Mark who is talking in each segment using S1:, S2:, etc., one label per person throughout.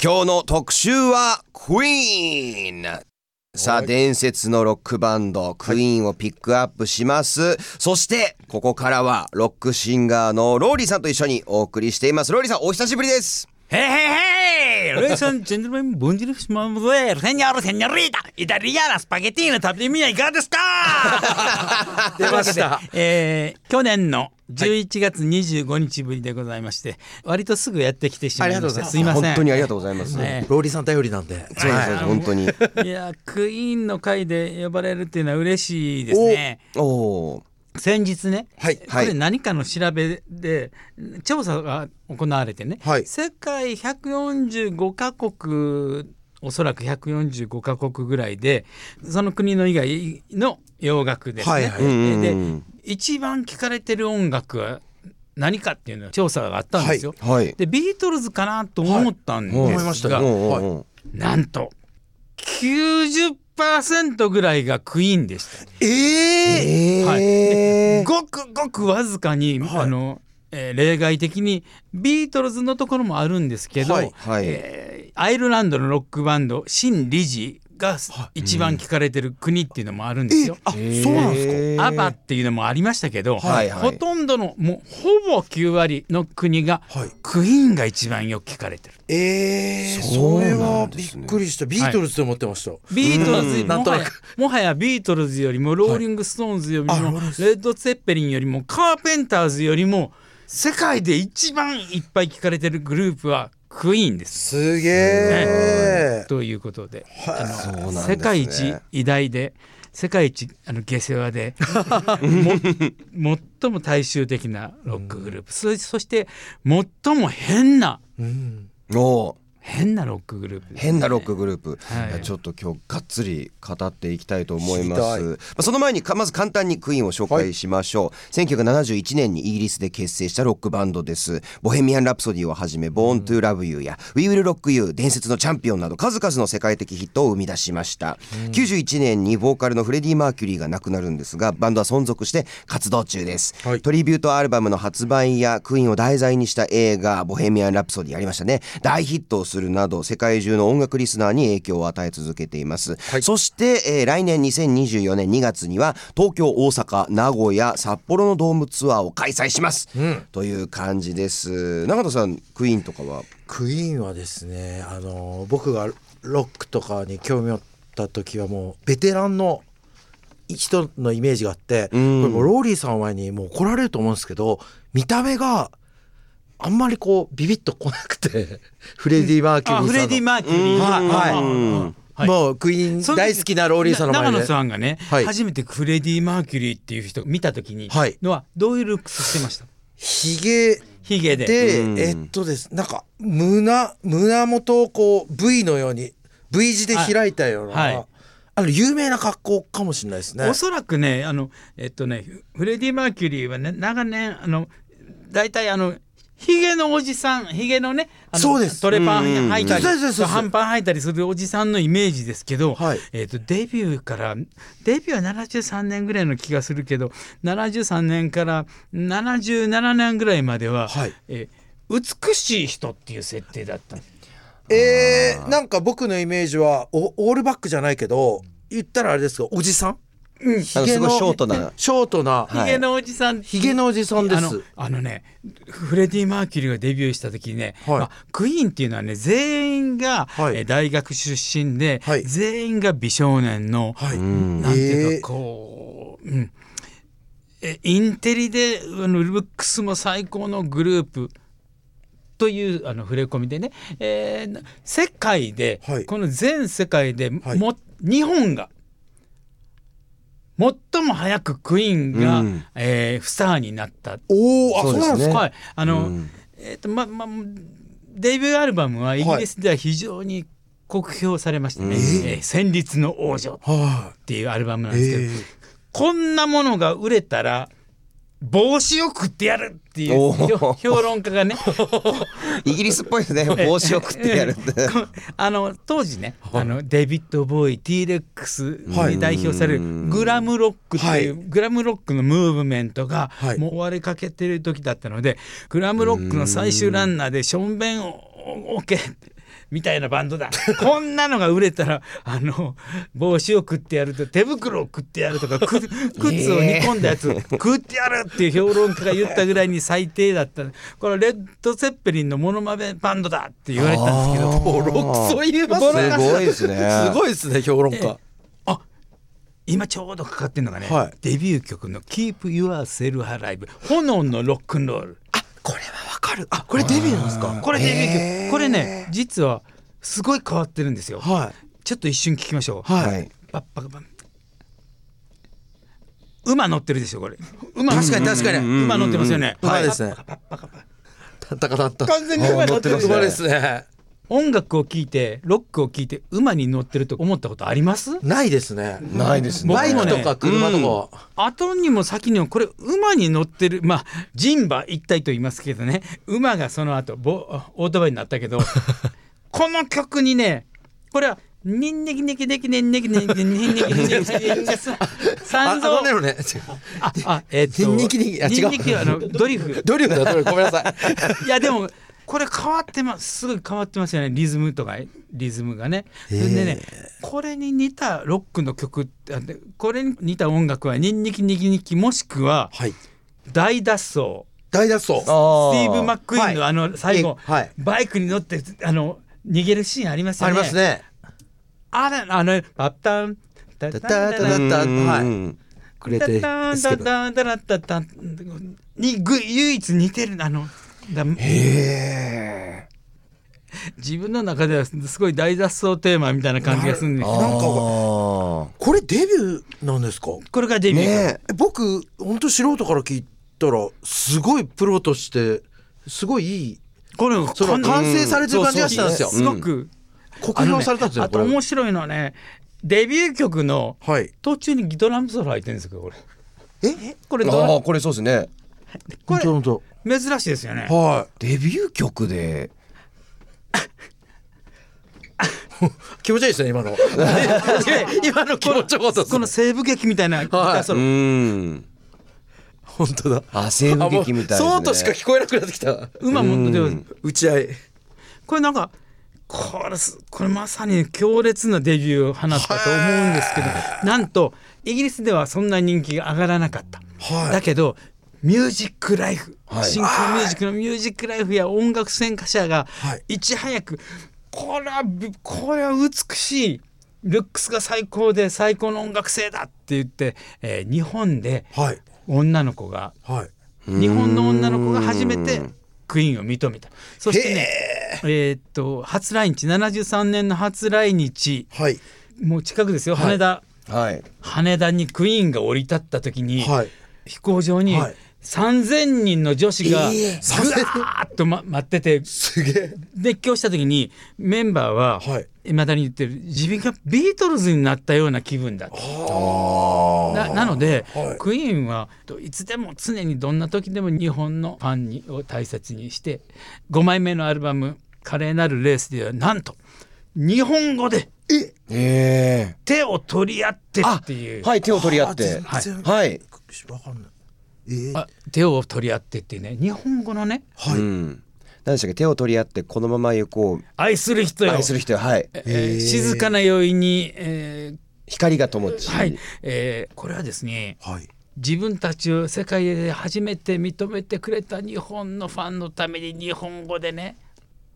S1: 今日の特集はクイーン。さあ伝説のロックバンドクイーンをピックアップします、そしてここからはロックシンガーのローリーさんと一緒にお送りしています。ローリーさんお久しぶりです。
S2: Hey hey Hey, ladies and gentlemen, bonjour mademoiselle, señor, señorita, italiana, スパゲティーヌ、食べてみはいかがですか
S3: 出ました。
S2: えー、去年の11月25日ぶりでございまして、割とすぐやってきてしまいまして、
S3: ありがとうございます。
S2: すいません。
S1: 本当にありがとうございます、
S2: ね
S3: ローリーさん頼りなんで。
S1: そうです、
S3: はい
S1: 本当に。
S2: いや、クイーンの会で呼ばれるっていうのは嬉しいですね。
S1: おお
S2: 先日ね、
S3: はい
S2: これ何かの調べで調査が行われてね、
S3: はい。
S2: 世界145カ国おそらく145カ国ぐらいでその国の以外の洋楽ですね、
S3: はいはい。
S2: で
S1: ん
S2: 一番聴かれてる音楽は何かっていうの調査があったんですよ。
S1: はい
S2: でビートルズかなと思ったんですが、
S3: はい
S2: なんと90%ぐらいがクイーンでした。
S3: ええ
S1: えー
S2: はい。でごくごくわずかに、
S3: はい。
S2: あのえー例外的にビートルズのところもあるんですけど、
S3: はい
S1: はい。
S2: えーアイルランドのロックバンドシン・リジが一番聞かれてる国っていうのもあるんですよ。
S3: あ、そうなんですか？
S2: アバっていうのもありましたけど、
S1: はいはい
S2: ほとんどのもうほぼ9割の国が、
S3: はい
S2: クイーンが一番よく聞かれてる。
S3: ええ
S1: そ
S3: れ
S1: な
S3: はびっくりした。ビートルズと思ってました。
S2: ビートルズもはや
S3: となく
S2: もはやビートルズよりもローリング・ストーンズよりも、
S3: あローリングス、
S2: レッド・ツェッペリンよりもカーペンターズよりも世界で一番いっぱい聞かれてるグループはクイーンです。
S3: すげえ。
S2: ということで。あの
S1: ね。
S2: 世界一偉大で世界一あの下世話で も最も大衆的なロックグループ、そそして最も変な
S3: うん。
S2: 変なロックグループね、
S1: 変なロックグループ、
S2: はい。
S1: ちょっと今日がっつり語っていきたいと思います。まあその前にかまず簡単にクイーンを紹介しましょう、1971年にイギリスで結成したロックバンドです。ボヘミアン・ラプソディをはじめ「Born to Love You」や「We Will Rock You」伝説のチャンピオンなど数々の世界的ヒットを生み出しました、91年にボーカルのフレディ・マーキュリーが亡くなるんですがバンドは存続して活動中です、
S3: はい。
S1: トリビュートアルバムの発売やクイーンを題材にした映画「ボヘミアン・ラプソディ」ありましたね。大ヒットをするなど世界中の音楽リスナーに影響を与え続けています、
S3: はい。
S1: そして、えー来年2024年2月には東京大阪名古屋札幌のドームツアーを開催します、
S3: うん。
S1: という感じです。永田さんクイーンとかは？
S3: クイーンはですね、あの僕がロックとかに興味を持った時はもうベテランの人のイメージがあって、
S1: うん。
S3: これもうローリーさん前にもう怒られると思うんですけど見た目があんまりこうビビッとこなくて フレディ・マーキュリーさんの。
S2: あフレディ・マーキュリー。
S3: はいはい。もうクイーン大好きなローリーさんの前で。
S2: 長野さんがね、
S3: はい。
S2: 初めてフレディ・マーキュリーっていう人を見た時に、
S3: はい。
S2: のはどういうルックスしてました？
S3: ヒゲ。
S2: ヒゲで。
S3: で、
S1: うん。
S3: えっとです。なんか胸胸元をこう V のように V 字で開いたような、
S2: はい。はい。
S3: あの有名な格好かもしれないですね。
S2: お。そらくねあのえっとねフレディ・マーキュリーはね長年あの大体あのヒゲのおじさんヒゲのねあの
S3: そうです。
S2: トレパン履いたり半パン履いたりするおじさんのイメージですけど、
S3: はい。
S2: えっとデビューからデビューは73年ぐらいの気がするけど73年から77年ぐらいまでは、
S3: はい。
S2: えー美しい人っていう設定だった。の
S3: えー、なんか僕のイメージはおオールバックじゃないけど言ったらあれですがおじさん、
S1: あのすごいショートな。
S3: ショートな、
S1: はい。
S2: ヒゲのおじさん、
S3: ヒゲのおじさんです。
S2: あのあのねフレディ・マーキュリーがデビューした時にね、
S3: はい。
S2: まあクイーンっていうのはね全員が、
S3: はい。
S2: えー大学出身で、
S3: はい。
S2: 全員が美少年の、
S3: はい、
S1: うん。
S2: なんていう
S3: えー。
S2: かこう、うん、えインテリであのルックスも最高のグループというあの触れ込みでね、えー世界で、
S3: はい。
S2: この全世界でも、
S3: はい。
S2: 日本が最も早くクイーンが、
S1: うん。
S2: えースターになった。
S3: おおあ
S1: そ
S3: ううなんですか？
S2: はい、あの、
S1: うん。
S2: えっ、とままデビューアルバムはイギリスでは非常に酷評されましたね。
S1: うん
S2: えー戦慄の王女
S3: は
S2: っていうアルバムなん
S3: い、
S2: ですけど、
S3: えー。
S2: こんなものが売れたら帽子を食ってやるっていう。評評論家がね。
S1: イギリスっぽいですね 帽子を食ってやるって。
S2: あの当時ねあのデビッド・ボーイ T レックス
S3: はい。
S2: に代表されるグラムロックっていう、
S3: は
S2: グラムロックのムーブメントが
S3: はい。
S2: もう終わりかけてる時だったのでグラムロックの最終ランナーでションベンを置けみたいなバンドだ。こんなのが売れたらあの帽子を食ってやると手袋を食ってやるとかく靴を煮込んだやつ食ってやるっていう評論家が言ったぐらいに最低だった。これレッド・セッペリンのモノマネバンドだって言われたんですけど
S3: ボロクソ言えます。ね
S1: すごいですね。
S3: すごいですね評論家。
S2: あ今ちょうどかかってるのがね、
S3: はい。
S2: デビュー曲の「Keep Yourself Alive」炎のロックンロール。
S3: あこれはわかる。あこれデビューなんですか？
S2: これデビュー曲。これね実はすごい変わってるんですよ。
S3: はい。
S2: ちょっと一瞬聞きましょう、
S3: はい、
S1: はい。
S2: パッパカパン馬乗ってるでしょこれ。馬。
S3: 確かに確かに。
S2: 馬乗ってますよね、
S3: 馬ですね。
S2: パッパカパッパカパ
S3: タンタカタンタ
S2: 完全に馬乗って
S1: ますね
S3: 馬ですね
S2: 音楽を聴いてロックを聴いて馬に乗ってると思ったことあります？
S3: ないですね。
S1: ないですね。
S3: バイクとか車とか、
S2: 後にも先にもこれ馬に乗ってるまあ人馬一体と言いますけどね。馬がその後ボオートバイになったけど この曲にねこれはニンニキニキニキニンニキニキニンニキニキニンニキニンニキ
S3: あ
S2: 三蔵
S3: ねね
S2: ああえっと
S3: ニンニキニキあ違う
S2: ニンニキはあのドリフ
S3: 努力だ努力ごめんなさい
S2: いやでもこれ変わってますすごい変わってますよね。リズムとかリズムがね。それでねこれに似たロックの曲これに似た音楽はニンニキニキニキもしくは
S3: はい。
S2: 大脱走。
S3: 大脱走。
S2: スティーブ・マックイーンの
S3: はい
S2: あの最後、
S3: はい。
S2: バイクに乗ってあの逃げるシーンありますよ
S3: あ
S2: ね。
S3: りますね。
S2: あれあのパッタン。タ
S3: タタタタタはいくれて
S2: タ
S3: ですけど
S2: にぐ唯一似てるあのだ。
S1: へえ
S2: 自分の中ではすごい大脱走テーマみたいな感じがするんですよ。
S3: なんか
S1: あ
S3: これデビューなんですか？
S2: これがデ
S1: ー
S2: ビュー。曲、
S1: ね
S3: え。僕本当素人から聞いたらすごいプロとしてすごいいい
S2: これ
S3: その完成されてる感じがしたんですよ。
S2: すごく、
S3: 酷評されたんですよ
S2: あと面白いのはねデビュー曲の
S3: はい。
S2: 途中にギトラムソロ入ってるんですよこれ。
S3: え？
S2: これドラ
S1: ああこれそうですね。
S2: これ
S3: 本当
S2: 珍しいですよね。
S3: は
S1: デビュー曲で。
S3: い気持ちいいですね今の。今の 気持ちよかった
S2: こ。の西部劇みたいな。ギターソ
S1: う
S2: ロ、
S1: ん。
S3: 本当だ。
S1: あ西部劇みたいですね。
S3: そうとしか聞こえなくなってきた。
S2: 馬もでも
S3: 打ち合い。
S2: これなんかこれすこれまさに強烈なデビューを放ったと思うんですけどなんとイギリスではそんな人気が上がらなかった、
S3: はい。
S2: だけどミュージックライフ、
S1: はい。
S2: 新興ミュージックのミュージックライフや音楽専科者が
S3: はい。
S2: いち早くこれはびこれは美しいルックスが最高で最高の音楽性だって言って、えー日本で
S3: はい。
S2: 女の子が
S3: はい。
S2: 日本の女の子が初めてクイーンを認めた。そしてねえーっと初来日73年の初来日。
S3: はい。
S2: もう近くですよ羽田、
S1: はい。
S2: 羽田にクイーンが降り立った時に、
S3: はい。
S2: 飛行場に
S3: はい
S2: 3,000人の女子が
S3: ええ。
S2: ぐわーっと、ま、待ってて
S3: すげえ。
S2: 熱狂した時にメンバーは
S3: はい。
S2: いまだに言ってる自分がビートルズになったような気分だとななので、
S3: はい。
S2: クイーンはいつでも常にどんな時でも日本のファンにを大切にして5枚目のアルバム「華麗なるレース」ではなんと日本語で
S3: え。
S1: え
S2: 手を取り合って
S1: あ
S2: っていう、
S1: はい手を取り合って。
S3: あ全然
S1: はい。
S3: わかんないえー。
S2: あ手を取り合ってっていうね。日本語のね。
S3: はい。
S1: うん。何でしたっけ？手を取り合ってこのまま行こう。
S2: 愛する人よ。
S1: 愛する人よ。はい。
S2: えー静かな酔いに、え
S1: 光が灯ち
S2: ーはい、えーこれはですね
S3: はい。
S2: 自分たちを世界で初めて認めてくれた日本のファンのために日本語でね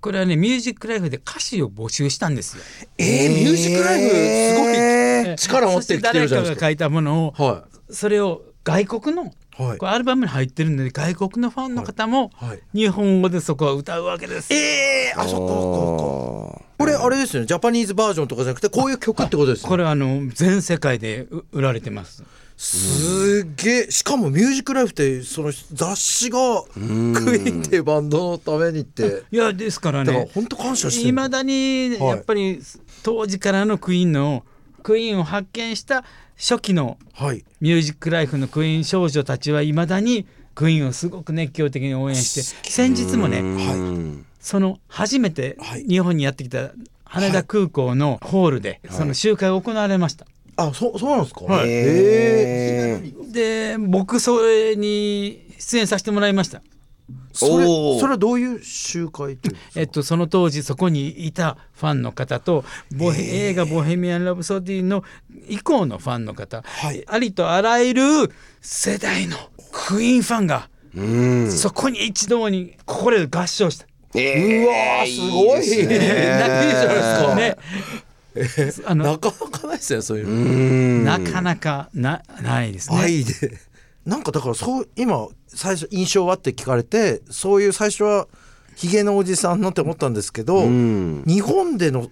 S2: これはねミュージックライフで歌詞を募集したんですよ。
S3: えー、ミュージックライフ？すごい。
S1: え
S3: 力持ってきてるじゃないですか。
S2: 誰かが書いたものを
S3: は
S2: それを外国の
S3: はい。
S2: これアルバムに入ってるんで外国のファンの方も
S3: はい。
S2: 日本語でそこは歌うわけです。
S3: えー、あそっかそっかそっかこれあれですよね。ジャパニーズバージョンとかじゃなくてこういう曲ってことですよね。
S2: これはあの全世界でう売られてます。
S3: すっげえ。しかもミュージックライフってその雑誌がクイーンっていうバンドのためにって。
S2: いやですからね。
S3: だから本当感謝し
S2: いまだにやっぱり当時からのクイーンのクイーンを発見した初期の
S3: はい。
S2: ミュージックライフのクイーン少女たちはいまだにクイーンをすごく熱狂的に応援して先日もね
S1: うん。
S2: その初めて
S3: はい。
S2: 日本にやってきた羽田空港のホールでその集会が行われました。
S3: あそそうなんですか？
S2: はい。
S3: へえ
S1: え
S2: で僕それに出演させてもらいました。
S3: それそれはどういう集会っていう
S2: えっと、その当時そこにいたファンの方とボヘ映画「ボヘミアン・ラブソディ」の以降のファンの方、
S3: はい。
S2: ありとあらゆる世代のクイーンファンが
S1: うん。
S2: そこに一堂にこれ合唱した。
S1: え
S3: うわーすごい
S1: ですね。
S3: いいですか
S2: ね、あの
S3: なかなかないですねそういうの、
S1: うん。
S2: なかなかなないですね。
S3: 愛でなんかだからそう今最初印象はって聞かれてそういう最初はヒゲのおじさんのって思ったんですけど、
S1: うん。
S3: 日本での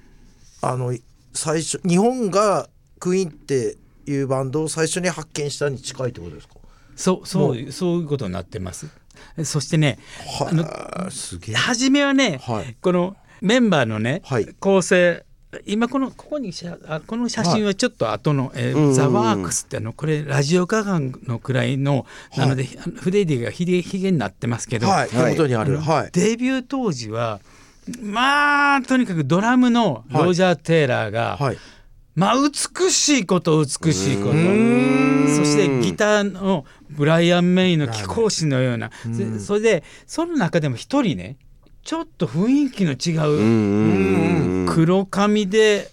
S3: あの最初日本がクイーンっていうバンドを最初に発見したに近いってことですか？
S2: そうそうそういうことになってます。そしてね、あの
S3: はあすげえ。
S2: 初めはね、
S3: はい。
S2: このメンバーのね、
S3: はい。
S2: 構成今このここにこの写真はちょっと後の、えー
S1: うんうん。
S2: ザ・ワークスってあのこれラジオガガンのくらいの、なのでフレディがひげひげになってますけど、
S3: はい。手元にある。はい。
S2: デビュー当時はまあとにかくドラムのロジャー・テイラーが、
S3: はい。
S2: まあ美しいこと美しいこと。
S1: ん。
S2: そしてギターのブライアン・メイの貴公子のような。でそれでその中でも一人ねちょっと雰囲気の違う。
S1: うんうんうん
S2: 黒髪で。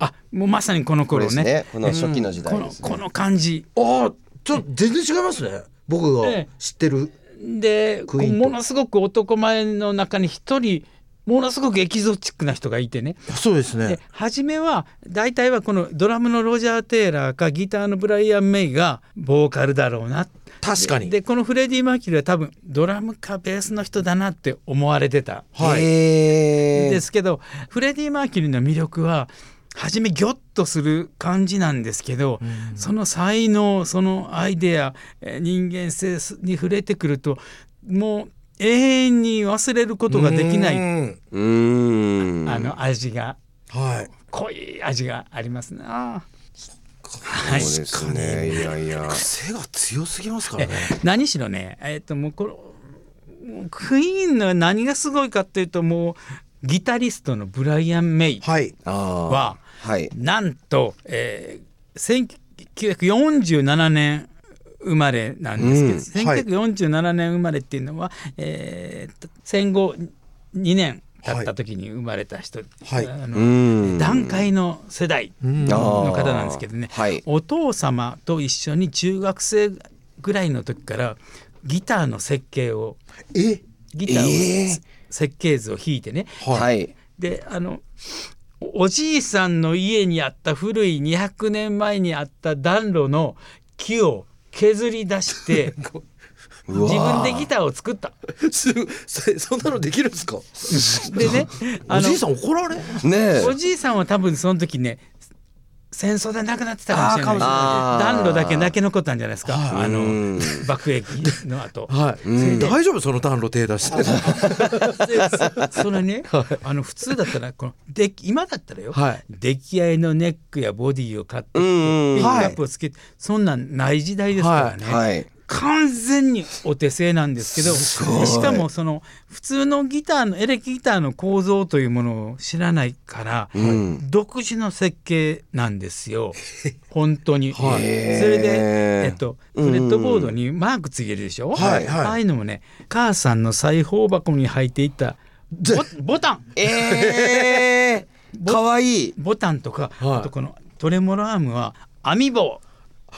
S2: あもうまさにこの頃ね。
S1: ね。この初期の時
S2: こ
S1: 代ですね。
S2: のこの感じ。
S3: ああちょっと全然違いますね。僕が
S2: ええ。
S3: 知ってる、
S2: でものすごく男前の中に一人ものすごくエキゾチックな人がいてね。
S3: そうですね。
S2: で初めは大体はこのドラムのロジャー・テイラーかギターのブライアン・メイがボーカルだろうな
S3: 確かに。
S2: ででこのフレディ・マーキュリーは多分ドラムかベースの人だなって思われてた。
S3: はい。
S2: ですけどフレディ・マーキュリーの魅力は初めギョッとする感じなんですけど、その才能そのアイデアえー人間性に触れてくるともう永遠に忘れることができない。
S3: うん。
S1: うーん。
S2: あの味が。
S3: はい。
S2: 濃い味がありますな。
S1: そうですね。いやいや。
S3: 癖が強すぎますからね。
S2: 何しろねえっ、ともうこのもうクイーンの何がすごいかっていうともうギタリストのブライアン・メイ。
S3: は
S2: は
S1: はい。
S2: なんと、えー、1947年生まれなんですけど、
S3: うん。はい。
S2: 1947年生まれっていうのは、えー戦後2年経った時に生まれた人、
S3: はい。
S2: あ
S1: う
S2: の
S1: ん。
S2: 団塊の世代
S3: うん。
S2: の方なんですけどね、
S1: はい。
S2: お父様と一緒に中学生ぐらいの時からギターの設計を
S3: え？
S2: ギターを、
S1: えー
S2: 設計図を弾いてね。
S1: はい。
S2: であのおおじいさんの家にあった古い200年前にあった暖炉の木を削り出して 自分でギターを作った。
S3: すそそんなのできるんですか？
S2: でね あの
S3: おじいさん怒られ
S1: ねえ。
S2: おじいさんは多分その時ね戦争で亡くなってたかもしれない暖炉だけだけ残ったんじゃないですか、
S3: はい。
S2: あの
S1: うん。
S2: 爆撃の後。
S3: はい、
S1: うん。
S3: 大丈夫？その暖炉手出して。
S2: で それね、あの普通だったらこので今だったらよ、
S3: はい。
S2: 出来合いのネックやボディを買ってピックアップをつけて、そんなんない時代ですからね、
S1: はい
S2: 完全にお手製なんですけどしかもその普通のギターのエレキギターの構造というものを知らないから、
S1: うん。
S2: 独自の設計なんですよ。本当に。
S3: はい。
S2: それで、えっと、
S1: うん
S2: フレットボードにマークつけるでしょ、
S3: はいはい。
S2: ああいうのもね母さんの裁縫箱に入っていたボボタン。
S1: えー、かわいい。
S2: ボタンとか、
S3: はい。
S2: あとこのトレモロアームは網棒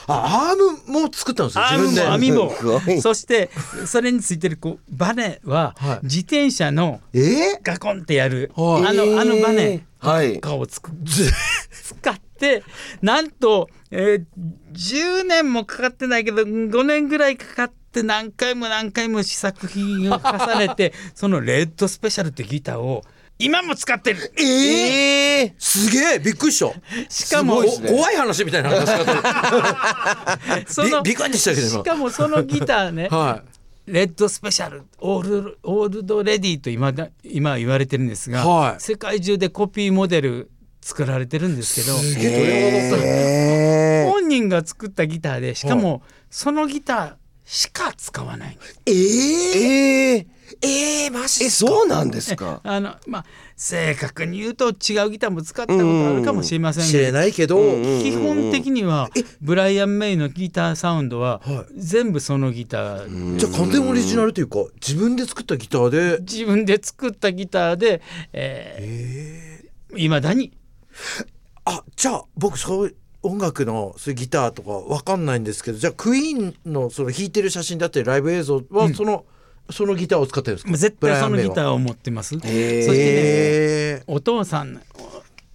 S3: あアームも作ったんですよ自分で。
S2: も網棒
S1: すごい。
S2: そしてそれについてるこうバネは
S3: はい。
S2: 自転車の
S3: え？ー
S2: ガコンってやる、
S3: はい。
S2: あのあのバネ
S1: はい。
S2: とかをつく使ってなんと、えー10年もかかってないけど5年ぐらいかかって何回も何回も試作品を重ねてそのレッドスペシャルってギターを今も使ってる。
S3: えー？
S1: えー、
S3: すげえ。びっくりした。
S2: しかも
S1: ね。
S3: お怖い話みたいな話し方
S2: その
S3: したけど今。
S2: しかもそのギターね
S3: は
S2: レッドスペシャルオールオールドレディと今だ今は言われてるんですが、
S3: はい。
S2: 世界中でコピーモデル作られてるんですけど本人が作ったギターでしかもそのギターしか使わない
S3: えー、
S1: えー、
S3: えー、マジ
S1: えそうなんですか？
S2: あのまあ正確に言うと違うギターも使ったことあるかもしれません
S3: 知れ
S2: が
S3: ないけど、
S2: 基本的にはブライアン・メイのギターサウンドは
S3: は
S2: 全部そのギター
S3: じゃあ完全オリジナルというか自分で作ったギターで？
S2: 自分で作ったギターでえーいまだに。
S3: あじゃあ僕そう音楽のそういうギターとかわかんないんですけどじゃあクイーンのその弾いてる写真だったりライブ映像はその、そのギターを使ってるんですか？
S2: 絶対そのギタ
S3: ー
S2: ーを持ってます。そしてね
S3: え
S2: お父さん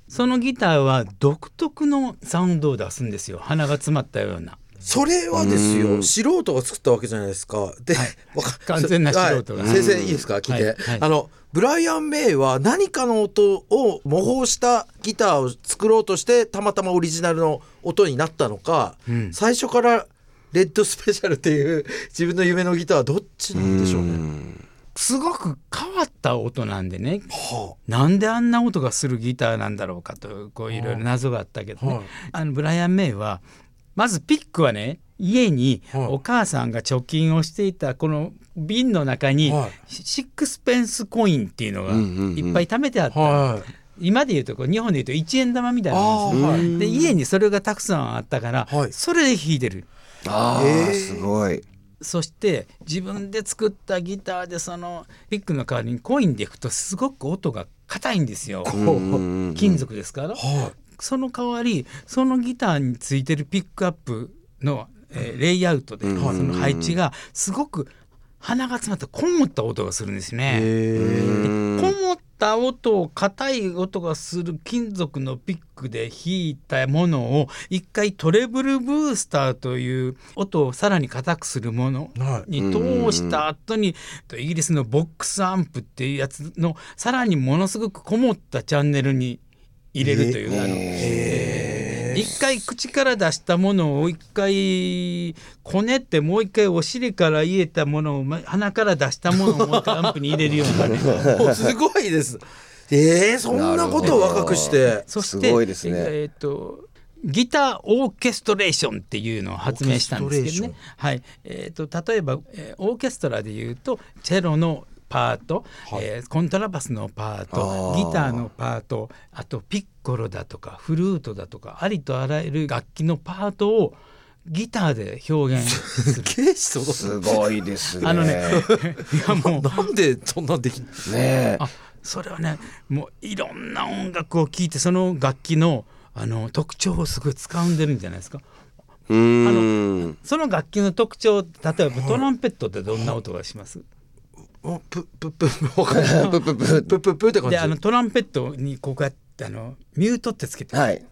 S2: そのギターは独特のサウンドを出すんですよ。鼻が詰まったような。
S3: それはですよ素人が作ったわけじゃないですか。で、わか
S2: 完全な素人が。
S3: はい。先生いいですか？聞いて、
S2: はい。はい。
S3: あのブライアン・メイは何かの音を模倣したギターを作ろうとしてたまたまオリジナルの音になったのか、
S2: ん。
S3: 最初からレッドスペシャルっていう 自分の夢のギターはどっちなんでしょうね。
S2: すごく変わった音なんでね。
S3: は
S2: なんであんな音がするギターなんだろうかとこういろいろ謎があったけどね、
S3: はい。
S2: あのブライアン・メイはまずピックはね家に
S3: はい。
S2: お母さんが貯金をしていたこの瓶の中に
S3: はい。
S2: シックスペンスコインっていうのがいっぱい貯めてあった、
S3: はい。
S2: 今で言うとこう日本で言うと1円玉みたいなもんです
S3: はい。
S2: で家にそれがたくさんあったから、
S3: はい。
S2: それで弾いてる。
S1: あー、
S3: えー。
S1: すごい。
S2: そして自分で作ったギターでそのピックの代わりにコインで弾くとすごく音が硬いんですよ。
S1: うん
S2: 金属ですから、
S3: は
S2: その代わりそのギターについてるピックアップの、えーレイアウトで、
S1: うん
S2: その配置がすごく鼻が詰まったこもった音がするんです
S3: い。
S2: ね。
S3: へ
S2: こもった音を硬い音がする金属のピックで弾いたものを一回トレブルブースターという音をさらに硬くするもの。に通した後にイギリスのボックスアンプっていうやつのさらにものすごくこもったチャンネルに入れるという、あの一回口から出したものを一回こねってもう一回お尻から入れたものをま鼻から出したものをもう一回アンプに入れるような
S3: すごいです。えー、そんなことを若くして。
S2: そして
S1: すごいですね
S2: えっ、とギターオーケストレーションっていうのを発明したんですけどね。はい。えっ、と例えば、えーオーケストラでいうとチェロのパート、えーコントラバスのパートギターのパートあとピッコロだとかフルートだとかありとあらゆる楽器のパートをギターで表現する。
S1: すごいですね。
S2: あのねいやもう。
S3: なんでそんなんできん
S1: ねえ。
S2: あそれはねもういろんな音楽を聴いてその楽器のあの特徴をすごい掴んでるんじゃないですか。
S1: うーん。
S2: その楽器の特徴例えばトランペットってどんな音がします？
S3: おププププわかんない。
S1: プププ
S3: プ。ププって感じ。
S2: であのトランペットにこうやってあのミュートってつけて、
S1: はい。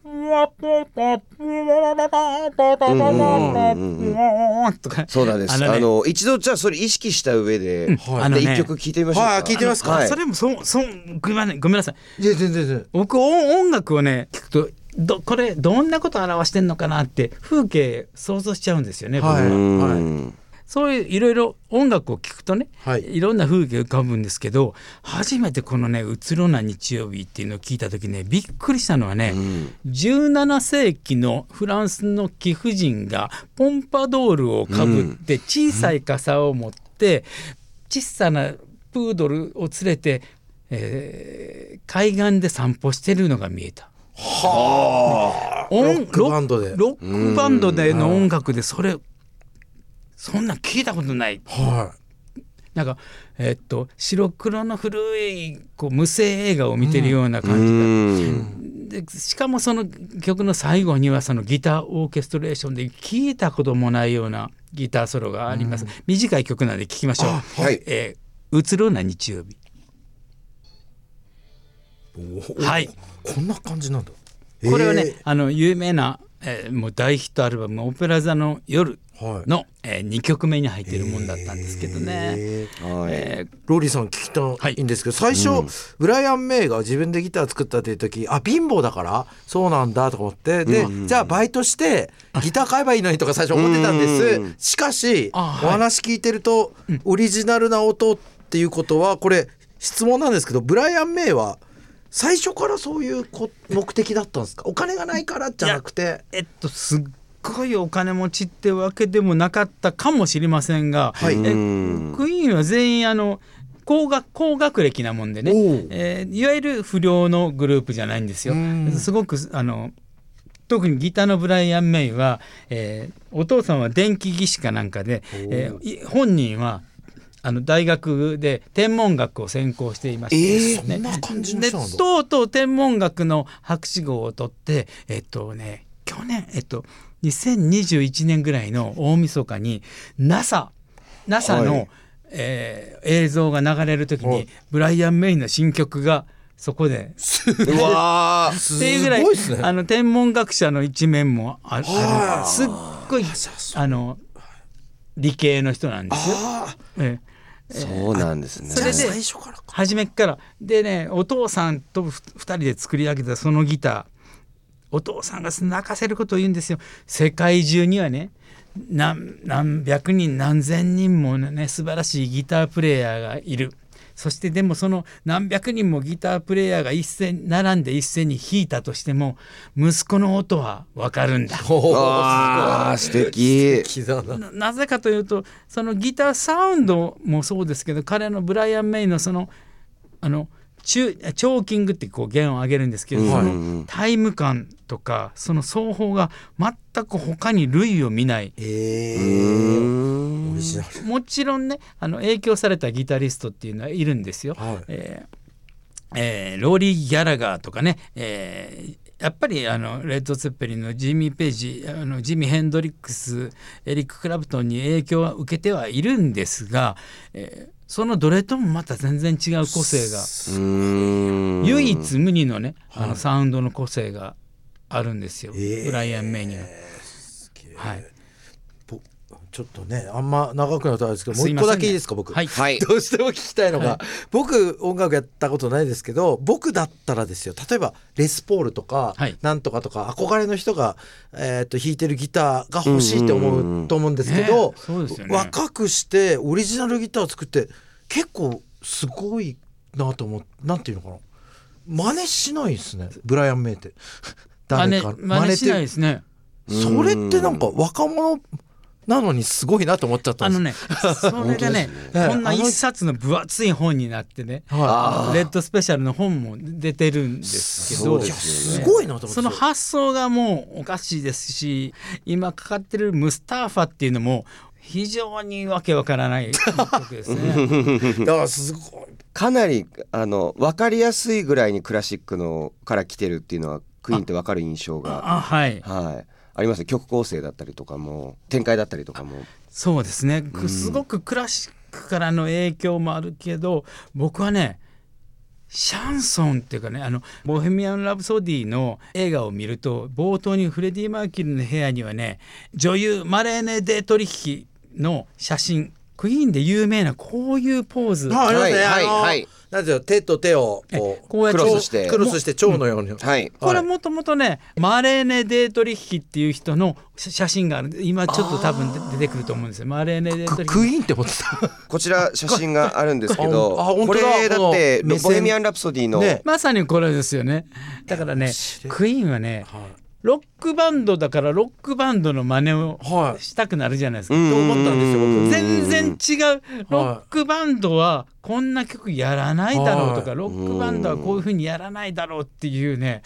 S2: とか。
S1: そうなんです。あ
S2: あのね。
S1: の一度じゃあそれ意識した上で、
S3: はい。
S2: あの
S1: 一曲聴いてみましょうか。
S3: はい聞いてみますか。
S1: はい。
S2: それもそうそうごめんごめんなさい。
S3: いや全然全然。
S2: 僕音音楽をね聞くとどこれどんなことを表してんのかなって風景想像しちゃうんですよね、僕は。
S3: はい
S2: そういういろいろ音楽を聴くとね、
S3: はい。
S2: い、ろんな風景浮かぶんですけど初めてこのね「うつろな日曜日」っていうのを聞いた時ねびっくりしたのはね、17世紀のフランスの貴婦人がポンパドールをかぶって小さい傘を持って小さなプードルを連れて、えー海岸で散歩してるのが見えた。
S3: は
S2: 音
S3: ロックバンドで。
S2: ロックバンドでの音楽でそれそんなん聞いたことない。
S3: は
S2: なんかえっと白黒の古いこう無声映画を見てるような感じだった、
S1: うん。
S2: でしかもその曲の最後にはそのギターオーケストレーションで聞いたこともないようなギターソロがあります、短い曲なんで聞きましょう。
S3: あ
S1: はい。
S2: えー、うつろな日曜日。
S3: い
S2: はい。
S3: こんな感じなんだ。
S2: これはね、
S3: え
S2: あの有名な、えーもう大ヒットアルバム「オペラ座の夜
S3: ーはい。
S2: の」え2曲目に入っているもんだったんですけどね。
S3: えー
S1: はい。
S2: えー
S3: ローリーさん聞きたいんですけど、最初、ブライアン・メイが自分でギター作ったっていう時あ貧乏だからそうなんだと思ってで、じゃあバイトしてギター買えばいいのにとか最初思ってたんです、
S1: うん。
S3: しかし、
S2: あはい。
S3: お話聞いてると、オリジナルな音っていうことはこれ質問なんですけどブライアン・メイは最初からそういうこ目的だったんですか？お金がないからじゃなくて。
S2: えっとすっごいお金持ちってわけでもなかったかもしれませんが、
S3: はい。
S2: え
S1: うん。
S2: クイーンは全員あの高学高学歴なもんでねえーいわゆる不良のグループじゃないんですよ。
S3: うん。
S2: すごくあの特にギターのブライアン・メイは、えーお父さんは電気技師かなんかで、えーい本人はあの大学で天文学を専攻していまして、
S3: えー
S2: とうとう天文学の博士号を取ってえっとね去年えっと2021年ぐらいの大晦日に NASA, NASA の、
S1: はい。
S2: えー映像が流れる時に、
S3: はい。
S2: ブライアン・メイの新曲がそこで
S1: うわ
S2: っていうぐらい
S3: ね。
S2: あの天文学者の一面もあある。
S3: はい。
S2: すっごいあの理系の人なんです。よ。
S3: あ
S2: ええ。
S1: そうなんですね。
S2: それで
S3: 最初
S2: めっから。でねお父さんとふ2人で作り上げたそのギターお父さんが泣かせることを言うんですよ。世界中にはね何何百人何千人ものね素晴らしいギタープレイヤーがいる。そしてでもその何百人もギタープレイヤーが一斉に並んで一斉に弾いたとしても息子の音は分かるんだ。
S3: な
S2: ぜかというとそのギターサウンドもそうですけど彼のブライアン・メイのそのあのチュチョーキングってこう弦を上げるんですけど、
S1: うん。
S2: その
S1: うん
S2: タイム感とかその奏法が全く他に類を見ない。もちろんねあの影響されたギタリストっていうのはいるんですよ。
S3: はい。
S2: えーえーローリー・ギャラガーとかね、えーやっぱりあのレッド・ツェッペリンのジミー・ページあのジミー・ヘンドリックスエリック・クラプトンに影響は受けてはいるんですが、えーそのどれともまた全然違う個性が。
S1: うん。
S2: 唯一無二のねあのサウンドの個性があるんですよ、
S3: え。ー
S2: ブライアン・メイには。はい、
S3: ぼちょっとねあんま長くなったらあれですけどもう一個だけいいですか僕、
S2: はい。
S1: はい。
S3: どうしても聞きたいのが、
S2: はい。
S3: 僕音楽やったことないですけど僕だったらですよ例えばレスポールとか、
S2: はい。
S3: なんとかとか憧れの人が、えー、と弾いてるギターが欲しいって思うと思うんですけど、
S2: うですよね。
S3: 若くしてオリジナルギターを作って結構すごいなと思うなんていうのかな。真似しないですね。ブライアン・メイって。
S2: 真似
S3: 誰か。
S2: 真似しないですね。
S3: それってなんか若者なのにすごいなと思っちゃったんです。
S2: あのね、それがね、
S3: ね。
S2: こんな一冊の分厚い本になってね、レッドスペシャルの本も出てるんですけど
S1: ね。
S3: すごいなと思って。
S2: その発想がもうおかしいですし今かかってるムスターファっていうのも非常にわけわからない曲ですね。
S3: だからすごい。
S1: かなりあの分かりやすいぐらいにクラシックのから来てるっていうのはクイーンって分かる印象が
S2: あはい。
S1: はい。ありますね曲構成だったりとかも展開だったりとかも。
S2: そうですね、くすごくクラシックからの影響もあるけど僕はねシャンソンっていうかねあの「ボヘミアン・ラブソディ」の映画を見ると冒頭にフレディ・マーキュリーの部屋にはね女優マレーネ・デートリッヒの写真クイーンで有名なこういうポーズ。
S3: あありますね、
S1: はいはい
S3: なんていうの手と手をこう
S2: こうやって
S1: クロスして
S3: クロスして蝶のように、
S1: はい。
S2: これもともとねマレーネ・デートリッヒっていう人の写写真がある今ちょっと多分出てくると思うんですよ。マレーネ・デートリッヒ
S3: クイーンって思ってた
S1: こちら写真があるんですけど
S3: ああ本当
S1: こ
S3: だ
S1: れだってボヘミアン・ラプソディの、
S3: ね
S2: まさにこれですよね。だからね、クイーンはね、ロックバンドだからロックバンドの真似を
S3: はい。
S2: したくなるじゃないですか。
S1: うん。
S3: と思ったんですよ僕。
S2: 全然違う。ロックバンドはこんな曲やらないだろうとか、
S3: はい。
S2: ロックバンドはこういうふうにやらないだろうっていうね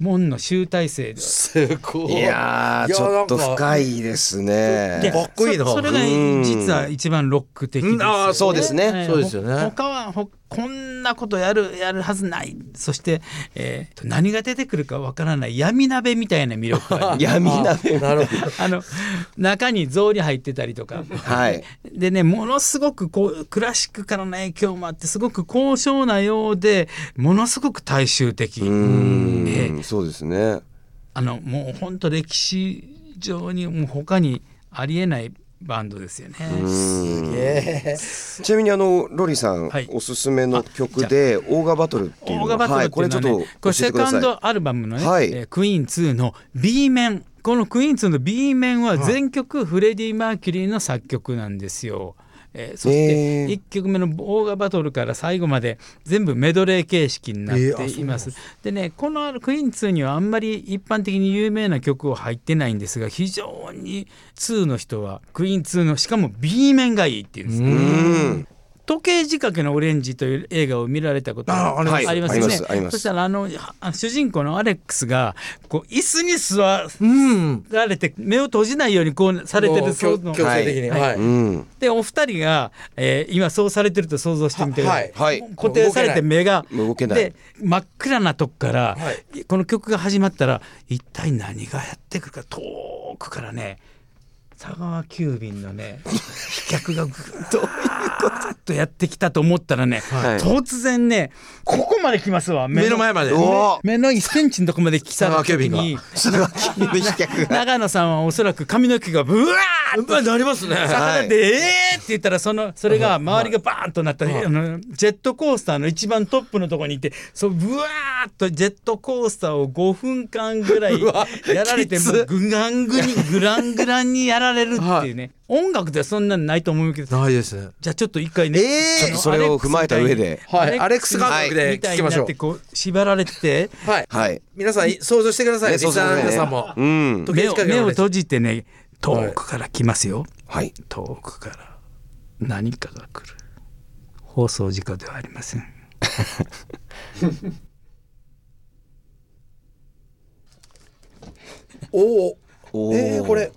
S2: 門の集大成で。
S3: すごい。
S1: いやーちょっと深いですね。
S2: で
S3: かっこいいな。
S2: そそれが
S1: うん。
S2: 実は一番ロック的ですよね、
S3: うん。あー
S1: そうですね。
S2: ええ
S3: そうですよね。
S2: ほ他はほこんなことやるやるはずない。そして、えーと何が出てくるかわからない。闇鍋みたいな魅力が
S1: 闇鍋
S2: あの中に草履入ってたりとか。
S1: はい。
S2: でねものすごくこうクラシックからの影響もあってすごく高尚なようでものすごく大衆的。
S1: う
S2: ええ。
S1: そうですね。
S2: あのもう本当歴史上にもう他にありえないバンドですよね。
S1: うん。
S3: え。
S1: ちなみにあのロリさん、
S2: はい。
S1: おすすめの曲で「オーガバトル」っていうの
S2: オーガバトル
S1: はい、
S2: っていうのは
S1: これちょっと
S2: ねこれセカンドアルバムのね、
S1: はい。
S2: えークイーン2の B 面。このクイーン2の B 面は全曲フレディ・マーキュリーの作曲なんですよ。えーそして1曲目の「オーガバトル」から最後まで全部メドレー形式になっています。でねこのクイーン2にはあんまり一般的に有名な曲は入ってないんですが非常に2の人はクイーン2のしかも B 面がいいっていうんですね。
S1: うん
S2: 時計仕掛けのオレンジという映画を見られたこと
S3: ああります。
S2: よね。そしたらあのあ主人公のアレックスがこう椅子に座
S3: うん。
S2: られて目を閉じないようにこうされてるそうの
S3: 強強制的に
S2: はい
S3: はい、
S1: うん。
S2: でお二人が、えー今そうされてると想像してみて、
S3: ははい。
S1: はい。
S2: 固定されて目が
S1: 動けない。
S2: で真っ暗なとこから、
S3: はい。
S2: この曲が始まったら一体何がやってくるか遠くからね佐川急便のね飛脚がぐーっとやってきたと思ったらね、
S1: はい。
S2: 突然ねここまで来ますわ。
S3: 目の前まで。
S1: お
S2: 目の1センチのとこまで来た時に 長野さんはおそらく髪の毛がブワーッと
S3: なりますね。
S2: 魚で「えー!」って言ったらそのそれが周りがバーンとなった、あのジェットコースターの一番トップのところにいてそうブワーッとジェットコースターを5分間ぐらいやられてもうグラングにグラングランにやられるっていうね、音楽ではそんなのないと思うけど
S3: ないです。ね
S2: じゃあちょっと一回ね、
S1: えー！それを踏まえた上で。
S3: はい。アレックス
S2: 感
S3: 感覚で
S2: みたい
S3: 聞きましょう。
S2: になってこう縛られてて
S3: はい。
S1: はい。
S3: 皆さん想像してください、
S1: ね
S3: リスナーの皆さんも、
S1: うん。
S2: 目を目を閉じてね遠くから来ますよ。
S1: はい。
S2: 遠くから何かが来る。放送事故ではありません。
S3: おおえー、これ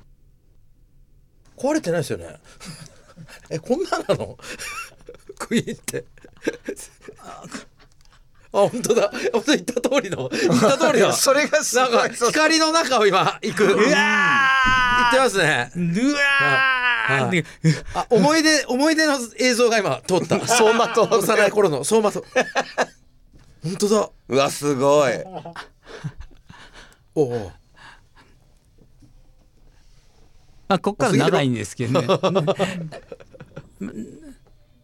S3: 壊れてないですよね。えこんななの？クイーンって。あ本当だ。本当に言った通りの。言った通りだ
S1: それがす
S3: なんか
S1: ごいそう
S3: 光の中を今行く。うわ行ってますね。
S2: うわー！って
S3: あ思い出思い出の映像が今通った。走馬灯幼い頃の。走馬灯本当だ。
S1: うわすごい。
S3: おお
S2: まあこっから長いんですけどね。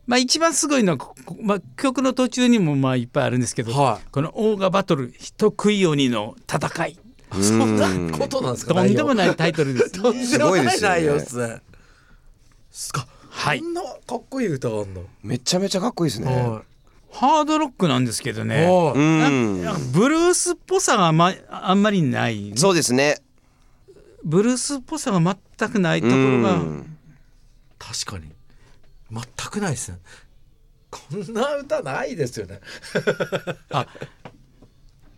S2: まあ一番すごいのは、まあ、曲の途中にもまあいっぱいあるんですけど、
S3: はい。
S2: このオーガバトル人食い鬼の戦い。
S3: そんなことなんですか？
S2: とんでも
S3: い
S2: ないタイトルです。
S3: とんでも
S1: すごい
S3: ない
S1: ですよね
S3: 内容ですね。すか
S2: はい。
S3: こんなかっこいい歌があんの？
S1: めちゃめちゃかっこいいですね。
S3: は
S2: ハードロックなんですけど
S3: い。
S2: ね。ブルースっぽさがあ,、まあんまりない。
S1: そうですね。
S2: ブルースっぽさが全くないところが
S1: うん。
S3: 確かに。全くないですね。こんな歌ないですよね。
S2: あ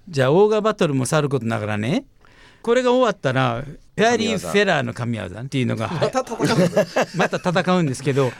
S2: じゃあオーガバトルもさることながらねこれが終わったらフェアリー・フェラーの神業っていうのが
S3: また戦う
S2: また戦うんですけど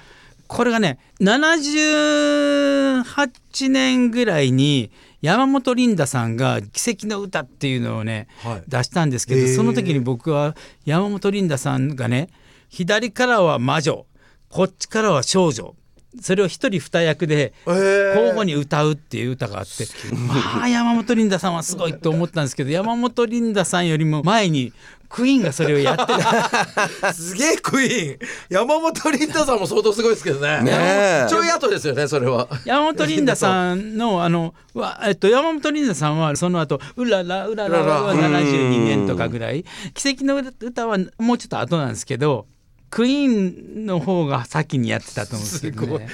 S2: これがね78年ぐらいに山本リンダさんが「奇跡の歌」っていうのをね、
S3: はい。
S2: 出したんですけど、その時に僕は山本リンダさんがね左からは魔女こっちからは少女それを一人二役で
S3: えー。
S2: 交互に歌うっていう歌があって、まあ山本リンダさんはすごいと思ったんですけど山本リンダさんよりも前にクイーンがそれをやってた。
S3: すげえクイーン。山本リンダさんも相当すごいですけどね。
S1: ねえ。
S3: ちょい後ですよねそれは。
S2: 山本リンダさんのあのわえっと山本リンダさんはその後うららうららは
S3: うら
S1: ら。
S2: 72年とかぐらい。奇跡の歌はもうちょっと後なんですけどクイーンの方が先にやってたと思うんですけど
S3: すごい。
S2: ね。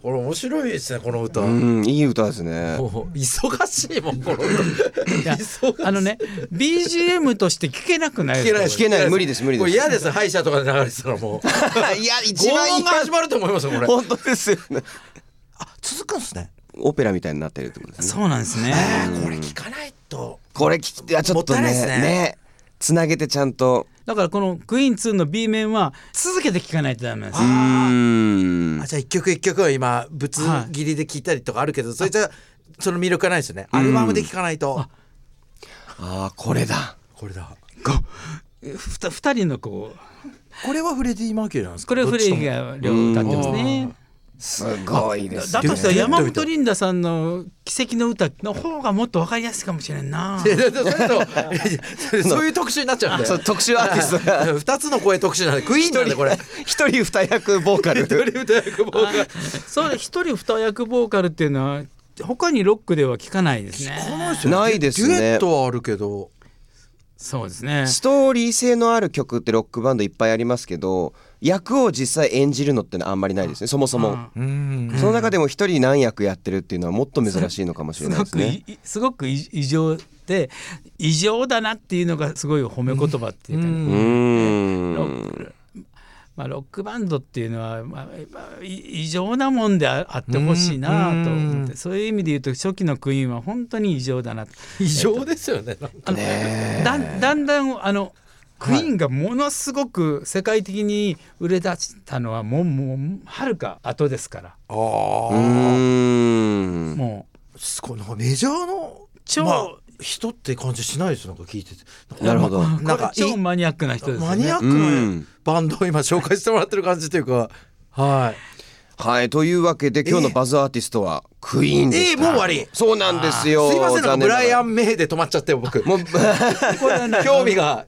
S3: これ面白いですねこの歌、
S1: うんいい歌ですね。
S3: 忙しいもんこの歌。
S2: あのね BGM として聞けなくない
S3: 聞けない
S1: 聞けない。無理です無理です。
S3: これ嫌です歯医者とかで流れてたらもう。
S1: いや一
S3: 拷
S1: 番いい。
S3: 問が始まると思いますよこれ。
S1: 本当ですよね。
S3: あ続くんですね。
S1: オペラみたいになってるってことですね。
S2: そうなんですね。
S3: えーこれ聞かないと。
S1: これ聞やちょっとね
S3: もったいないですね。
S1: ねつなげてちゃんと。
S2: だからこのクイーン2の B 面は続けて聞かないとダメなんです
S1: う
S2: よ。
S1: ーん。
S3: あじゃあ一曲一曲は今ぶつ切りで聞いたりとかあるけど、そいつはその魅力がないですよね。アルバムで聞かないと、
S1: あ。あこれだ。
S3: これだ。
S2: ふた二人のこう。
S3: これはフレディ・マーキュリーなんですか？
S2: これをフレディが両歌ってますね。
S1: すごいです
S2: だとしたら
S3: ね。
S2: 山本リンダさんの「奇跡の歌」の方がもっと分かりやすいかもしれんな。
S3: そういう特集になっちゃうんで
S1: そう特殊アーティストが。
S3: 二つの声特集なんでクイーンなんでこれ。
S1: 一人二役ボーカル。
S3: 一人歌役ボーカル。
S2: それ一人二役ボーカルっていうのは他にロックでは聞かないですね。
S1: ないですね。
S3: デュエットはあるけど。
S2: そうですね。
S1: ストーリー性のある曲ってロックバンドいっぱいありますけど役を実際演じるのってのはあんまりないですね。そもそも。
S3: うん。
S1: その中でも一人何役やってるっていうのはもっと珍しいのかもしれない
S2: すごく
S1: ですね。
S2: いすごく異異常で異常だなっていうのがすごい褒め言葉っていうかね、まあ、ロックバンドっていうのは、まあまあい異常なもんでああってほしいなと思って。そういう意味で言うと初期のクイーンは本当に異常だなと。
S3: 異常ですよね
S2: だんだんあのクイーンがものすごく世界的に売れ出したのはもうもうはるか後ですから。
S3: あ
S2: も
S3: すごい。なんかメジャーの
S2: 超
S3: まあ人って感じしないですなんか聞いてて。
S1: なるほど。
S2: う
S3: なんか
S2: 超マニアックな人ですよね。
S3: マニアック
S1: う
S3: なん。バンドを今紹介してもらってる感じというか。はい
S1: はいというわけで今日のバズアーティストはクイーンでした。
S3: えーもう終わり
S1: そうなんですよ。
S3: すいませんなんかブライア
S1: ン。
S3: ン・メイで止まっちゃってよ僕
S1: もう
S3: 興味が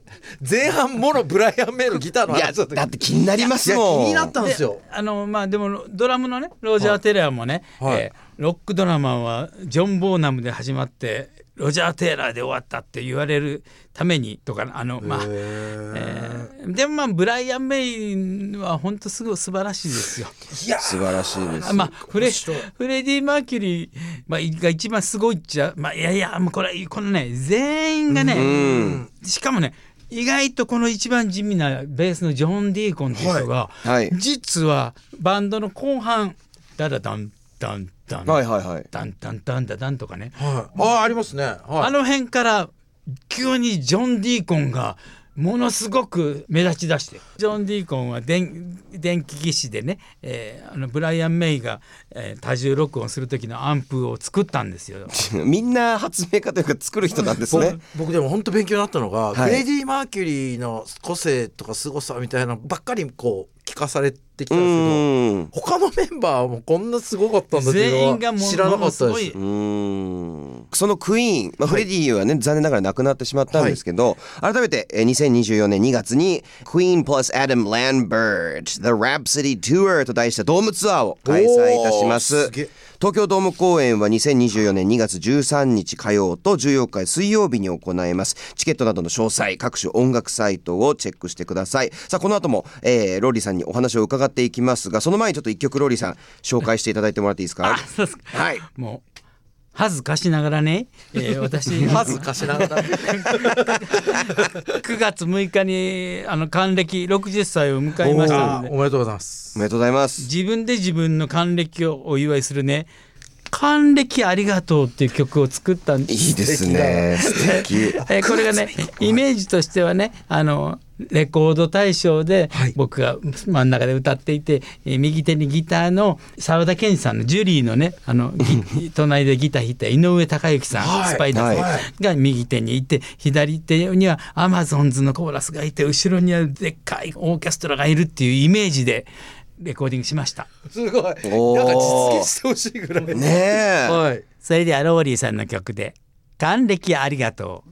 S3: 前半もろブライアン・メイのギターの
S1: いや
S3: 話だった
S1: だって気になります
S3: いや気
S1: もん。
S3: になったんですよ
S2: あのまあでもドラムのねロジャー・テレアもね、
S3: はい
S2: えーロックドラマーはジョン・ボーナムで始まってロジャー・テイラーで終わったって言われるためにとかあのまあ、えーでもまあブライアン・メイは本当すごい素晴らしいですよ。
S3: いや
S1: 素晴らしいです。
S2: あまあフレフレディ・マーキュリー、まあ、が一番すごいっちゃまあいやいやもうこれこのね全員がね、
S1: うん。
S2: しかもね意外とこの一番地味なベースのジョン・ディーコンっていう人が、
S1: はい。
S2: 実はバンドの後半ダダダンダンダン、
S1: はいはいはい。
S2: ダンダンダンダダンとかね、
S3: はいああありますねはい
S2: あの辺から急にジョン・ディーコンがものすごく目立ち出してジョン・ディーコンは電電気技師でね、えーあのブライアン・メイが、えー多重録音する時のアンプを作ったんですよ。
S1: みんな発明家というか作る人なんですね
S3: 僕。僕でも本当勉強になったのが、
S1: はい
S3: フレディ・マーキュリーの個性とか凄さみたいなのばっかりこう聞かされてきた
S1: うん
S3: ですけど。他のメンバーもこんなすごかったんだっていうの
S2: 全員がもう
S3: は知らなかったです
S1: うーんそのクイーン、まあ、フレディはね、残念ながら亡くなってしまったんですけど、改めてえー2024年2月に Queen plus Adam Lambert The Rhapsody Tour と題したドームツアーを開催いたします。東京ドーム公演は2024年2月13日火曜と14日水曜日に行います。チケットなどの詳細各種音楽サイトをチェックしてください。さあこの後も、えーローリーさんにお話を伺っていきますがその前にちょっと一曲ローリーさん紹介していただいてもらっていいですか？
S2: あそうですか。
S1: はい。
S2: もう恥ずかしながらね、えー 私。
S3: 恥ずかしながら。
S2: 9月6日にあの還暦60歳を迎えましたので。
S3: おめでとうございます。
S1: おめでとうございます。
S2: 自分で自分の還暦をお祝いするね。還暦ありがとうっていう曲を作ったんで
S1: い
S2: す。
S1: いですね。素敵。
S2: えーこれがねイメージとしてはねあのレコード大賞で
S3: はい。
S2: 僕が真ん中で歌っていて、えー右手にギターの澤田研二さんのジュリーのねあのギ 隣でギター弾いた井上貴之さん、
S3: はい。
S2: スパイダーさん
S3: はい。
S2: が右手にいて左手にはアマゾンズのコーラスがいて後ろにはでっかいオーケストラがいるっていうイメージでレコーディングしました。
S3: すごい。なんか実現してほしいぐらい。
S1: ねえ、
S3: はい。
S2: それではローリーさんの曲で「還暦ありがとう」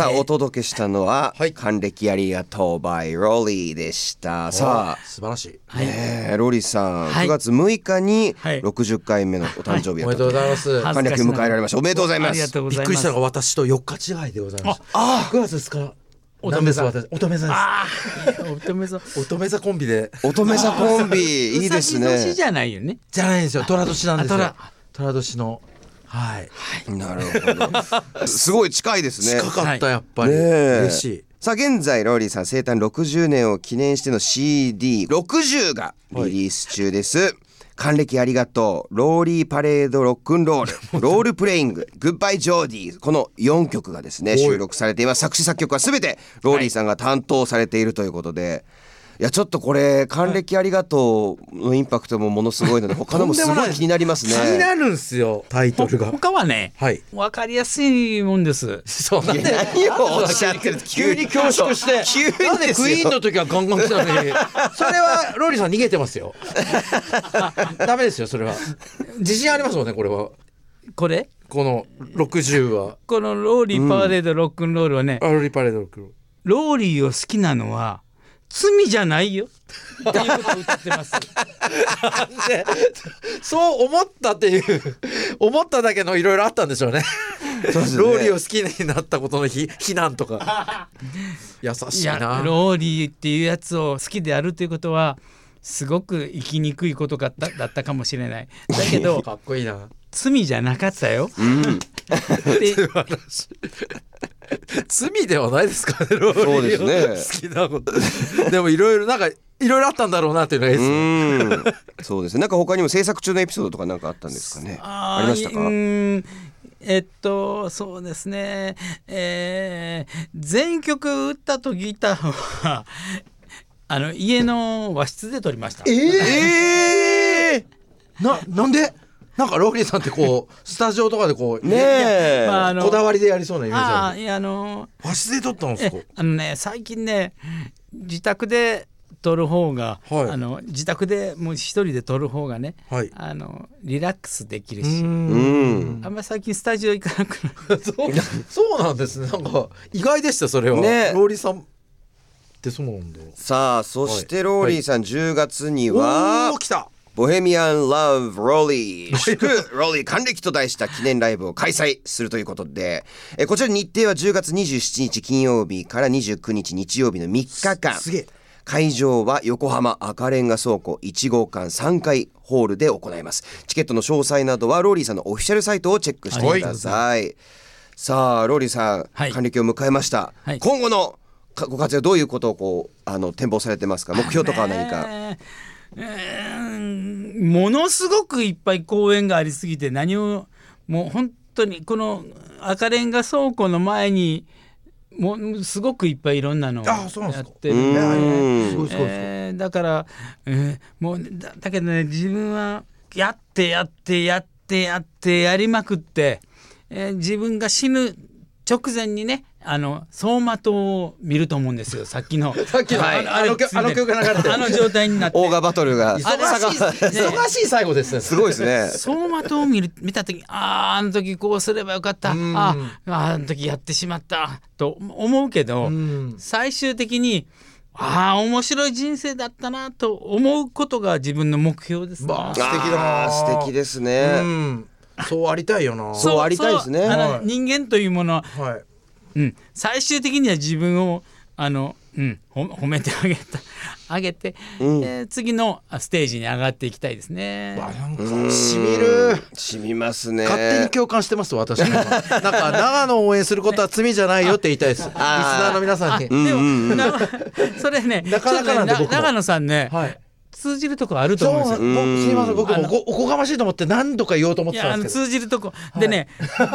S1: さあお届けしたのは
S3: はい「
S1: 還暦ありがとう by ローリー」でした。さあ
S3: 素晴らしい。
S2: はい。
S1: ねえローリーさん、
S2: はい。
S1: 9月6日に
S2: はい。
S1: 60回目のお誕生日
S3: おめでとうございます。
S2: はい。
S1: 還暦迎えられました。おめでとうございます。
S3: びっくりしたのが私と4日違いでございます。ああ9月ですか
S2: 乙女座。
S3: なんです私？乙女座で
S2: ああ乙女座
S3: す乙女座コンビで。
S1: 乙女座コンビ いいです
S2: うさぎ年
S1: ね
S2: じゃないよね。
S3: じゃないんですよ。寅年なんですよ。
S2: あ
S3: 寅年のはい。
S1: なるほど。すごい近いですね。
S3: 近かったやっぱり。
S1: ねえ。
S3: 嬉しい。
S1: さあ現在ローリーさん生誕60年を記念しての CD60 がリリース中です、還暦ありがとう。ローリーパレードロックンロール。ロールプレイング。グッバイジョーディーこの4曲がですね収録されています。作詞作曲は全てローリーさんが担当されているということで、い、やちょっとこれ還暦ありがとうのインパクトもものすごいので他のもすごい気になりますね。
S3: 気になるんすよ。タイトルが。
S2: 他はね
S3: はい。
S2: 分かりやすいもんです。
S3: そうなんで
S1: 何をおっしゃってる
S3: 急に恐縮して。
S1: 急にですよ
S3: なんでクイーンの時はガンガン来たのに。それはローリーさん逃げてますよ。ダメですよそれは。自信ありますもんねこれは。
S2: これ？
S3: この60は。
S2: このローリーパレードロックンロールはね、
S3: あローリーパレード6
S2: ローリーを好きなのは罪じゃないよ。っていうことを歌ってます。
S3: で そう思ったっていう思っただけのいろいろあったんでしょうね。
S1: そうね。
S3: ローリーを好きになったことの非非難とか。優し
S2: い
S3: な。
S2: ローリーっていうやつを好きであるということはすごく生きにくいことがだだったかもしれない。だけど
S3: かっこいいな。
S2: 罪じゃなかったよ。
S1: うん。
S2: で
S3: 素晴らしい。罪ではないですかねローリー
S1: そうですね。
S3: を好きなこと。でもいろいろなんかいろいろあったんだろうなっていうのがいいですね。
S1: うん。そうですね。なんか他にも制作中のエピソードとかなんかあったんですかね？ありましたか？
S2: えっとそうですね。えー全曲打ったとギターは あの家の和室で撮りました。
S3: ええ ななんで？なんかローリーさんってこうスタジオとかでこう
S1: ねえ。
S2: まああの
S3: こだわりでやりそうなイメージある。
S2: いやあの
S3: 和室で撮ったんですか？
S2: えあのね最近ね自宅で撮る方が、
S3: はい。
S2: あの自宅でもう一人で撮る方がね
S3: はい。
S2: あのリラックスできる
S3: う
S2: し、
S1: うん。
S2: あんまり最近スタジオ行かなくなる
S3: そう そうなんですね。なんか意外でしたそれは、
S1: ね。
S3: ローリーさんってそうなんだ。
S1: さあそしてローリーさん10月に
S3: お
S1: は
S3: ー来た「
S1: ボヘミアン・ラブ・ローリー」祝ローリー還暦と題した記念ライブを開催するということでえこちら日程は10月27日金曜日から29日日曜日の3日間。
S3: すげえ。
S1: 会場は横浜赤レンガ倉庫1号館3階ホールで行います。チケットの詳細などはローリーさんのオフィシャルサイトをチェックしてください、さあローリーさん、
S2: はい。
S1: 還暦を迎えました、
S2: はい。
S1: 今後のかご活躍どういうことをこうあの展望されてますか？目標とかは何か、
S2: ものすごくいっぱい公演がありすぎて何をもう本当にこの赤レンガ倉庫の前にもうすごくいっぱいいろんなのをやってる。ん。で、えーだから、えーもうだだけどね自分はやってやってやってやってやりまくって、えー自分が死ぬ直前にねあの走馬灯を見ると思うんですよ。さっきの。
S3: さっきの。
S1: はい。
S3: あの曲あの曲が流れてる
S2: あの状態になって。
S1: オーガバトルが。
S3: 忙しい。忙しい最後です。ね
S1: すごいですね。
S2: 走馬灯を見る見た時あああの時こうすればよかった。ああーあの時やってしまった。と思うけど、
S3: うん。
S2: 最終的にああ面白い人生だったなと思うことが自分の目標ですね。
S3: 素敵だ
S1: 素敵ですね、
S3: うん。そうありたいよな。
S1: そうありたいですね。
S2: 人間というものは、
S3: はい
S2: うん、最終的には自分をあの、うん、ほ褒めてあげた あげて、
S1: うん。
S2: えー次のステージに上がっていきたいですね。
S3: わなんか
S1: うん。
S3: しみる。
S1: 染みますね。
S3: 勝手に共感してます私も。なんか 長野を応援することは罪じゃないよって言いたいです。リスナーの皆さんに。
S2: でも、
S1: うんうんうん
S2: な それね長野さんね、
S3: はい
S2: 通じるとこあると思うんですよ。
S3: 僕すいません僕おおこがましいと思って何度か言おうと思ってたんですけど。
S2: 通じるとこ、でね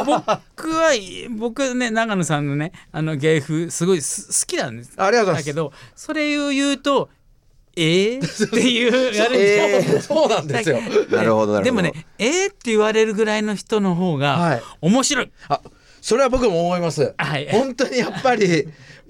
S2: 僕は僕ね長野さんのねあの芸風すごいす好きなんです。
S3: ありがとうございます。
S2: だけどそれを言うとえー、っていうやるんで。す よ。
S3: そうなんですよ。
S1: なるほどなるほど。
S2: でもねえー、って言われるぐらいの人の方
S3: はい。
S2: が面白い。
S3: あそれは僕も思います。
S2: はい。
S3: 本当にやっぱり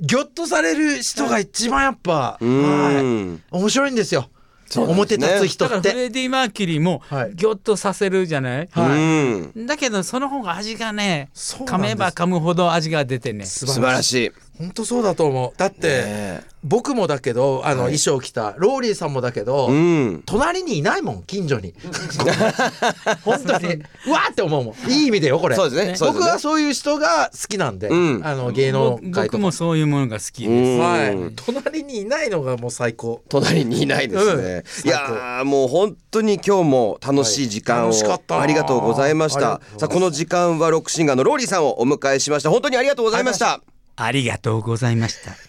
S3: ギョッとされる人が一番やっぱ
S1: うん。
S3: はい。面白いんですよ表立つ人
S2: だからフレディ・マーキュリーも
S3: はい。
S2: ギョッとさせるじゃない、
S3: はい。
S1: うん。
S2: だけどその方が味がね噛めば噛むほど味が出てね。
S3: 素
S1: 素晴らしい
S3: 本当そうだと思う。だって、
S1: ね
S3: 僕もだけどあの、衣装着たローリーさんもだけど、
S1: うん。
S3: 隣にいないもん近所に。本当に。うわーって思うもん。いい意味でよこれ。
S1: そうですね。
S3: 僕はそういう人が好きなんで、
S1: うん。
S3: あの芸能
S2: 僕
S3: 界とか。
S2: 僕もそういうものが好き
S1: う
S2: です。
S1: ん。
S3: はい。隣にいないのがもう最高。
S1: 隣にいないですね、
S3: うん。
S1: いやーもう本当に今日も楽しい時間を
S3: はい。楽しかった。な
S1: ありがとうございました。さあこの時間はロックシンガーのローリーさんをお迎えしました。本当にありがとうございました
S2: ありがとうございました。